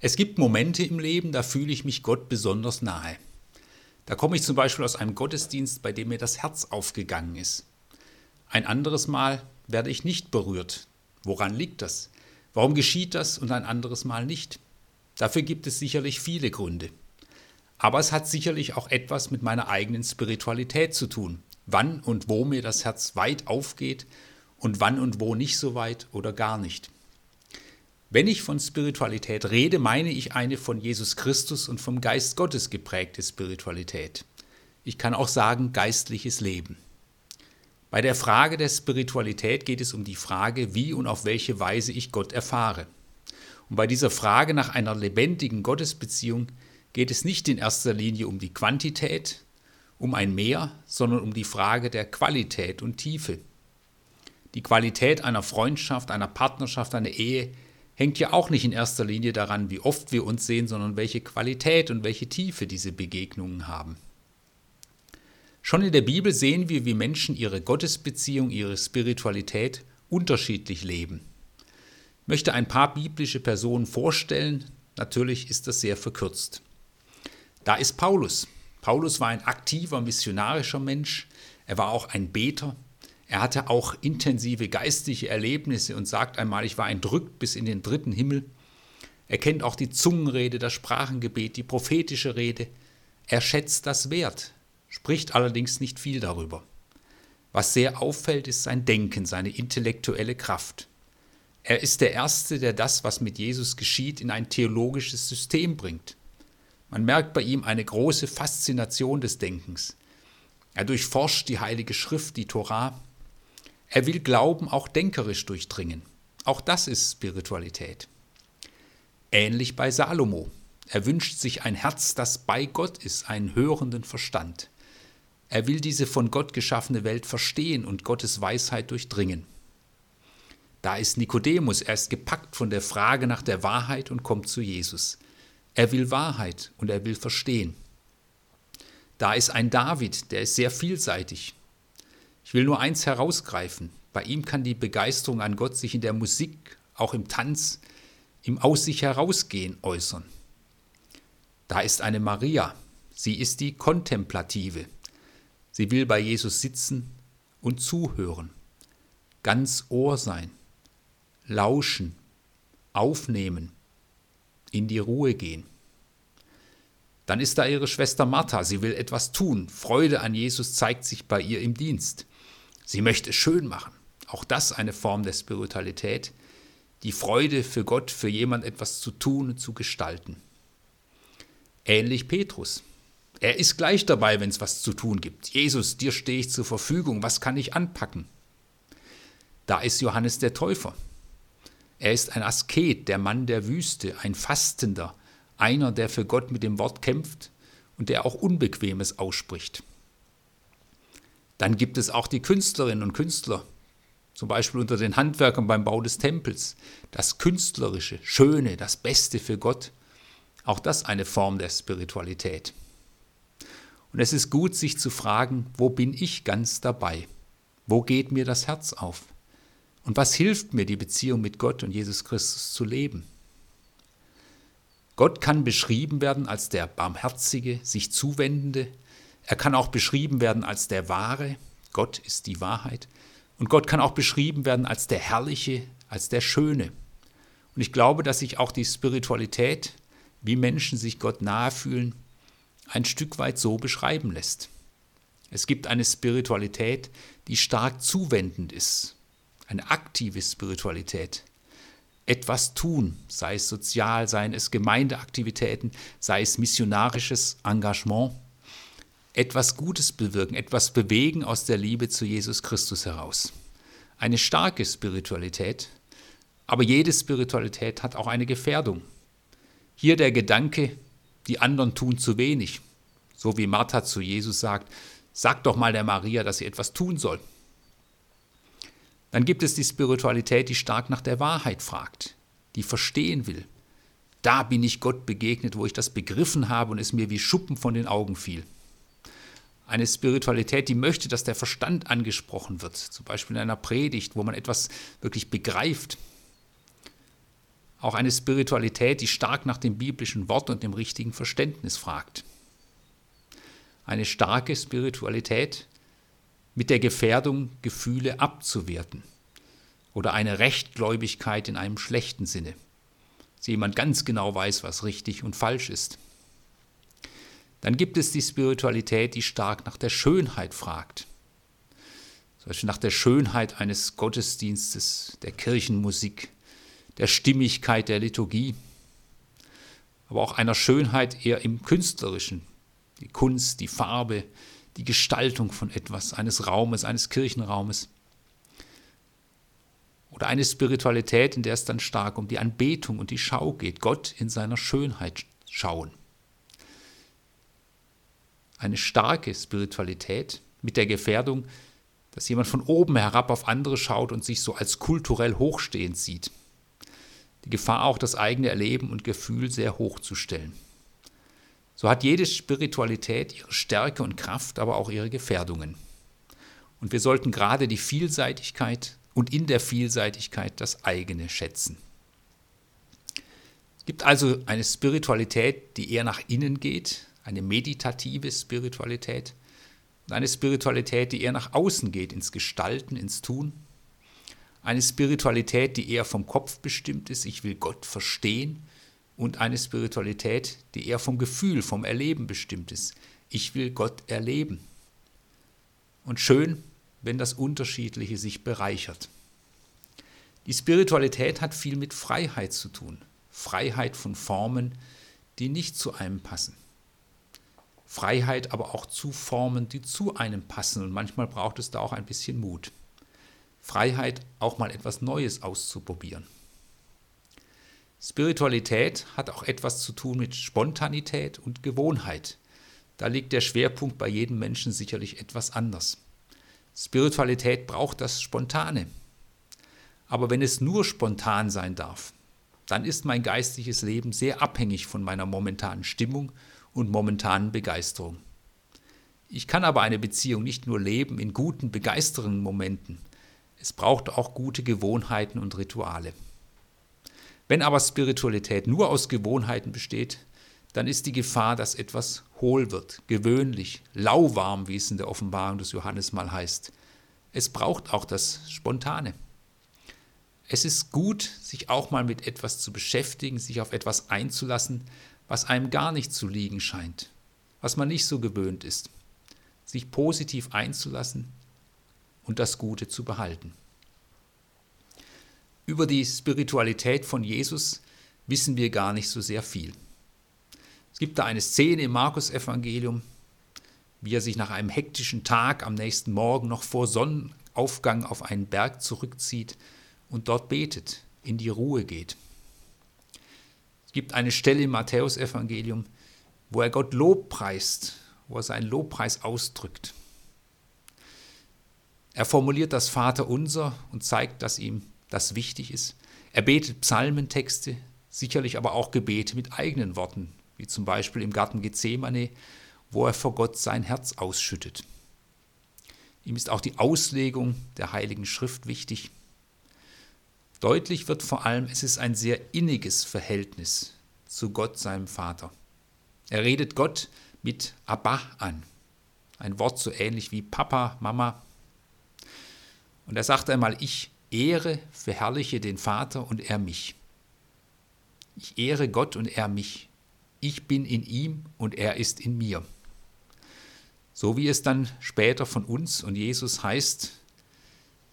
Es gibt Momente im Leben, da fühle ich mich Gott besonders nahe. Da komme ich zum Beispiel aus einem Gottesdienst, bei dem mir das Herz aufgegangen ist. Ein anderes Mal werde ich nicht berührt. Woran liegt das? Warum geschieht das und ein anderes Mal nicht? Dafür gibt es sicherlich viele Gründe. Aber es hat sicherlich auch etwas mit meiner eigenen Spiritualität zu tun. Wann und wo mir das Herz weit aufgeht und wann und wo nicht so weit oder gar nicht. Wenn ich von Spiritualität rede, meine ich eine von Jesus Christus und vom Geist Gottes geprägte Spiritualität. Ich kann auch sagen geistliches Leben. Bei der Frage der Spiritualität geht es um die Frage, wie und auf welche Weise ich Gott erfahre. Und bei dieser Frage nach einer lebendigen Gottesbeziehung geht es nicht in erster Linie um die Quantität, um ein Mehr, sondern um die Frage der Qualität und Tiefe. Die Qualität einer Freundschaft, einer Partnerschaft, einer Ehe hängt ja auch nicht in erster Linie daran, wie oft wir uns sehen, sondern welche Qualität und welche Tiefe diese Begegnungen haben. Schon in der Bibel sehen wir, wie Menschen ihre Gottesbeziehung, ihre Spiritualität unterschiedlich leben. Ich möchte ein paar biblische Personen vorstellen, natürlich ist das sehr verkürzt. Da ist Paulus. Paulus war ein aktiver missionarischer Mensch, er war auch ein Beter, er hatte auch intensive geistliche Erlebnisse und sagt einmal, ich war entrückt bis in den dritten Himmel. Er kennt auch die Zungenrede, das Sprachengebet, die prophetische Rede. Er schätzt das wert, spricht allerdings nicht viel darüber. Was sehr auffällt, ist sein Denken, seine intellektuelle Kraft. Er ist der Erste, der das, was mit Jesus geschieht, in ein theologisches System bringt. Man merkt bei ihm eine große Faszination des Denkens. Er durchforscht die Heilige Schrift, die Torah, er will Glauben auch denkerisch durchdringen. Auch das ist Spiritualität. Ähnlich bei Salomo. Er wünscht sich ein Herz, das bei Gott ist, einen hörenden Verstand. Er will diese von Gott geschaffene Welt verstehen und Gottes Weisheit durchdringen. Da ist Nikodemus, er ist gepackt von der Frage nach der Wahrheit und kommt zu Jesus. Er will Wahrheit und er will verstehen. Da ist ein David, der ist sehr vielseitig. Ich will nur eins herausgreifen. Bei ihm kann die Begeisterung an Gott sich in der Musik, auch im Tanz, im Aus sich herausgehen äußern. Da ist eine Maria. Sie ist die Kontemplative. Sie will bei Jesus sitzen und zuhören, ganz Ohr sein, lauschen, aufnehmen, in die Ruhe gehen. Dann ist da ihre Schwester Martha. Sie will etwas tun. Freude an Jesus zeigt sich bei ihr im Dienst. Sie möchte es schön machen. Auch das eine Form der Spiritualität. Die Freude für Gott, für jemand etwas zu tun und zu gestalten. Ähnlich Petrus. Er ist gleich dabei, wenn es was zu tun gibt. Jesus, dir stehe ich zur Verfügung, was kann ich anpacken? Da ist Johannes der Täufer. Er ist ein Asket, der Mann der Wüste, ein Fastender, einer, der für Gott mit dem Wort kämpft und der auch Unbequemes ausspricht. Dann gibt es auch die Künstlerinnen und Künstler, zum Beispiel unter den Handwerkern beim Bau des Tempels. Das Künstlerische, Schöne, das Beste für Gott. Auch das eine Form der Spiritualität. Und es ist gut, sich zu fragen, wo bin ich ganz dabei? Wo geht mir das Herz auf? Und was hilft mir, die Beziehung mit Gott und Jesus Christus zu leben? Gott kann beschrieben werden als der barmherzige, sich zuwendende, er kann auch beschrieben werden als der wahre, Gott ist die Wahrheit. Und Gott kann auch beschrieben werden als der herrliche, als der schöne. Und ich glaube, dass sich auch die Spiritualität, wie Menschen sich Gott nahe fühlen, ein Stück weit so beschreiben lässt. Es gibt eine Spiritualität, die stark zuwendend ist, eine aktive Spiritualität. Etwas tun, sei es sozial, seien es Gemeindeaktivitäten, sei es missionarisches Engagement etwas Gutes bewirken, etwas bewegen aus der Liebe zu Jesus Christus heraus. Eine starke Spiritualität, aber jede Spiritualität hat auch eine Gefährdung. Hier der Gedanke, die anderen tun zu wenig, so wie Martha zu Jesus sagt, sag doch mal der Maria, dass sie etwas tun soll. Dann gibt es die Spiritualität, die stark nach der Wahrheit fragt, die verstehen will. Da bin ich Gott begegnet, wo ich das begriffen habe und es mir wie Schuppen von den Augen fiel eine Spiritualität, die möchte, dass der Verstand angesprochen wird, zum Beispiel in einer Predigt, wo man etwas wirklich begreift. Auch eine Spiritualität, die stark nach dem biblischen Wort und dem richtigen Verständnis fragt. Eine starke Spiritualität mit der Gefährdung, Gefühle abzuwerten. Oder eine Rechtgläubigkeit in einem schlechten Sinne. Dass jemand ganz genau weiß, was richtig und falsch ist. Dann gibt es die Spiritualität, die stark nach der Schönheit fragt. Zum Beispiel nach der Schönheit eines Gottesdienstes, der Kirchenmusik, der Stimmigkeit der Liturgie, aber auch einer Schönheit eher im Künstlerischen, die Kunst, die Farbe, die Gestaltung von etwas, eines Raumes, eines Kirchenraumes. Oder eine Spiritualität, in der es dann stark um die Anbetung und die Schau geht, Gott in seiner Schönheit schauen. Eine starke Spiritualität mit der Gefährdung, dass jemand von oben herab auf andere schaut und sich so als kulturell hochstehend sieht. Die Gefahr auch, das eigene Erleben und Gefühl sehr hoch zu stellen. So hat jede Spiritualität ihre Stärke und Kraft, aber auch ihre Gefährdungen. Und wir sollten gerade die Vielseitigkeit und in der Vielseitigkeit das eigene schätzen. Es gibt also eine Spiritualität, die eher nach innen geht, eine meditative Spiritualität und eine Spiritualität, die eher nach außen geht, ins Gestalten, ins Tun. Eine Spiritualität, die eher vom Kopf bestimmt ist, ich will Gott verstehen. Und eine Spiritualität, die eher vom Gefühl, vom Erleben bestimmt ist. Ich will Gott erleben. Und schön, wenn das Unterschiedliche sich bereichert. Die Spiritualität hat viel mit Freiheit zu tun. Freiheit von Formen, die nicht zu einem passen. Freiheit aber auch zu Formen, die zu einem passen. Und manchmal braucht es da auch ein bisschen Mut. Freiheit, auch mal etwas Neues auszuprobieren. Spiritualität hat auch etwas zu tun mit Spontanität und Gewohnheit. Da liegt der Schwerpunkt bei jedem Menschen sicherlich etwas anders. Spiritualität braucht das Spontane. Aber wenn es nur spontan sein darf, dann ist mein geistliches Leben sehr abhängig von meiner momentanen Stimmung und momentanen Begeisterung. Ich kann aber eine Beziehung nicht nur leben in guten, begeisternden Momenten. Es braucht auch gute Gewohnheiten und Rituale. Wenn aber Spiritualität nur aus Gewohnheiten besteht, dann ist die Gefahr, dass etwas hohl wird, gewöhnlich, lauwarm, wie es in der Offenbarung des Johannes mal heißt. Es braucht auch das Spontane. Es ist gut, sich auch mal mit etwas zu beschäftigen, sich auf etwas einzulassen, was einem gar nicht zu liegen scheint, was man nicht so gewöhnt ist, sich positiv einzulassen und das Gute zu behalten. Über die Spiritualität von Jesus wissen wir gar nicht so sehr viel. Es gibt da eine Szene im Markus-Evangelium, wie er sich nach einem hektischen Tag am nächsten Morgen noch vor Sonnenaufgang auf einen Berg zurückzieht und dort betet, in die Ruhe geht. Es gibt eine Stelle im Matthäusevangelium, wo er Gott Lob preist, wo er seinen Lobpreis ausdrückt. Er formuliert das Vaterunser und zeigt, dass ihm das wichtig ist. Er betet Psalmentexte, sicherlich aber auch Gebete mit eigenen Worten, wie zum Beispiel im Garten Gethsemane, wo er vor Gott sein Herz ausschüttet. Ihm ist auch die Auslegung der Heiligen Schrift wichtig. Deutlich wird vor allem, es ist ein sehr inniges Verhältnis zu Gott, seinem Vater. Er redet Gott mit Abba an, ein Wort so ähnlich wie Papa, Mama. Und er sagt einmal, ich ehre, verherrliche den Vater und er mich. Ich ehre Gott und er mich. Ich bin in ihm und er ist in mir. So wie es dann später von uns und Jesus heißt,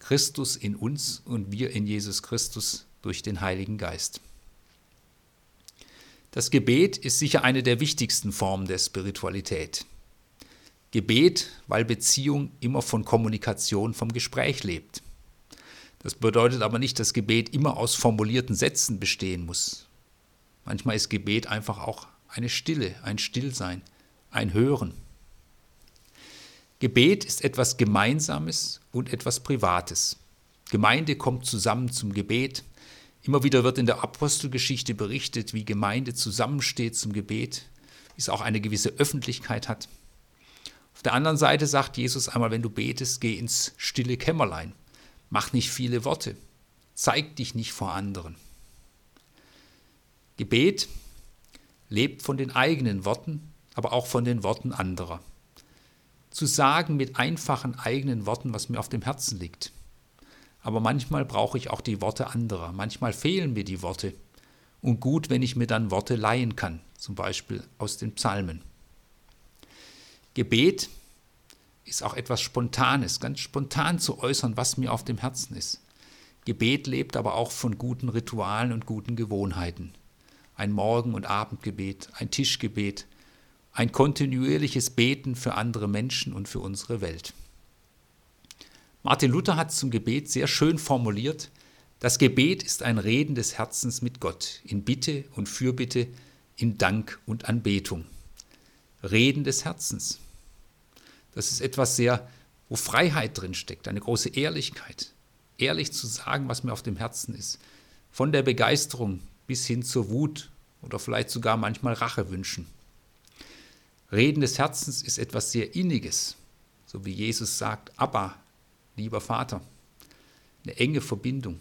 Christus in uns und wir in Jesus Christus durch den Heiligen Geist. Das Gebet ist sicher eine der wichtigsten Formen der Spiritualität. Gebet, weil Beziehung immer von Kommunikation, vom Gespräch lebt. Das bedeutet aber nicht, dass Gebet immer aus formulierten Sätzen bestehen muss. Manchmal ist Gebet einfach auch eine Stille, ein Stillsein, ein Hören. Gebet ist etwas Gemeinsames und etwas Privates. Gemeinde kommt zusammen zum Gebet. Immer wieder wird in der Apostelgeschichte berichtet, wie Gemeinde zusammensteht zum Gebet, wie es auch eine gewisse Öffentlichkeit hat. Auf der anderen Seite sagt Jesus einmal, wenn du betest, geh ins stille Kämmerlein. Mach nicht viele Worte. Zeig dich nicht vor anderen. Gebet lebt von den eigenen Worten, aber auch von den Worten anderer. Zu sagen mit einfachen eigenen Worten, was mir auf dem Herzen liegt. Aber manchmal brauche ich auch die Worte anderer. Manchmal fehlen mir die Worte. Und gut, wenn ich mir dann Worte leihen kann, zum Beispiel aus den Psalmen. Gebet ist auch etwas Spontanes, ganz spontan zu äußern, was mir auf dem Herzen ist. Gebet lebt aber auch von guten Ritualen und guten Gewohnheiten. Ein Morgen- und Abendgebet, ein Tischgebet, ein kontinuierliches Beten für andere Menschen und für unsere Welt. Martin Luther hat zum Gebet sehr schön formuliert, das Gebet ist ein Reden des Herzens mit Gott, in Bitte und Fürbitte, in Dank und Anbetung. Reden des Herzens. Das ist etwas sehr, wo Freiheit drin steckt, eine große Ehrlichkeit. Ehrlich zu sagen, was mir auf dem Herzen ist. Von der Begeisterung bis hin zur Wut oder vielleicht sogar manchmal Rachewünschen. Reden des Herzens ist etwas sehr Inniges, so wie Jesus sagt, Abba, lieber Vater. Eine enge Verbindung.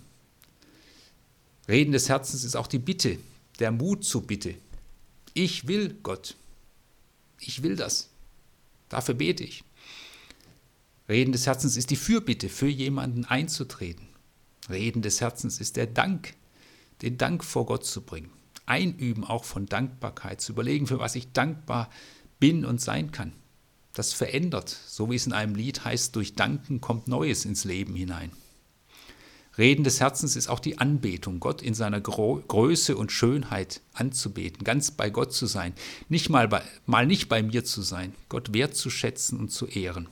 Reden des Herzens ist auch die Bitte, der Mut zur Bitte. Ich will Gott. Ich will das. Dafür bete ich. Reden des Herzens ist die Fürbitte, für jemanden einzutreten. Reden des Herzens ist der Dank, den Dank vor Gott zu bringen. Einüben auch von Dankbarkeit, zu überlegen, für was ich dankbar bin und sein kann. Das verändert, so wie es in einem Lied heißt, durch Danken kommt Neues ins Leben hinein. Reden des Herzens ist auch die Anbetung, Gott in seiner Größe und Schönheit anzubeten, ganz bei Gott zu sein, nicht mal, bei, mal nicht bei mir zu sein, Gott wertzuschätzen und zu ehren.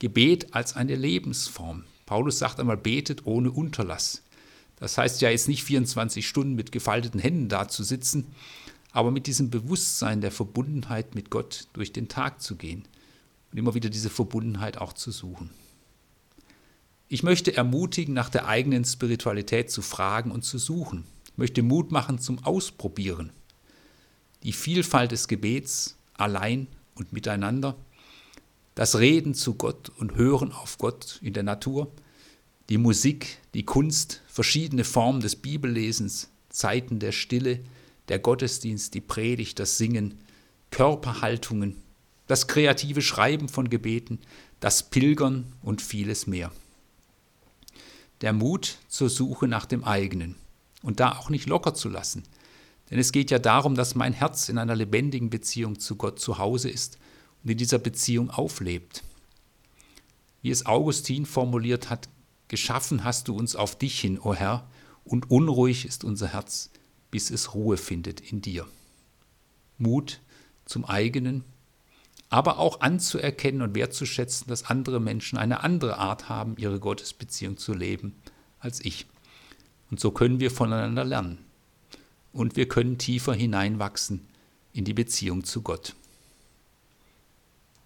Gebet als eine Lebensform. Paulus sagt einmal, betet ohne Unterlass. Das heißt ja jetzt nicht 24 Stunden mit gefalteten Händen da zu sitzen, aber mit diesem Bewusstsein der Verbundenheit mit Gott durch den Tag zu gehen und immer wieder diese Verbundenheit auch zu suchen. Ich möchte ermutigen, nach der eigenen Spiritualität zu fragen und zu suchen. Ich möchte Mut machen zum Ausprobieren. Die Vielfalt des Gebets allein und miteinander, das Reden zu Gott und Hören auf Gott in der Natur, die Musik, die Kunst, verschiedene Formen des Bibellesens, Zeiten der Stille, der Gottesdienst, die Predigt, das Singen, Körperhaltungen, das kreative Schreiben von Gebeten, das Pilgern und vieles mehr der Mut zur Suche nach dem eigenen und da auch nicht locker zu lassen. Denn es geht ja darum, dass mein Herz in einer lebendigen Beziehung zu Gott zu Hause ist und in dieser Beziehung auflebt. Wie es Augustin formuliert hat, geschaffen hast du uns auf dich hin, o oh Herr, und unruhig ist unser Herz, bis es Ruhe findet in dir. Mut zum eigenen aber auch anzuerkennen und wertzuschätzen, dass andere Menschen eine andere Art haben, ihre Gottesbeziehung zu leben als ich. Und so können wir voneinander lernen. Und wir können tiefer hineinwachsen in die Beziehung zu Gott.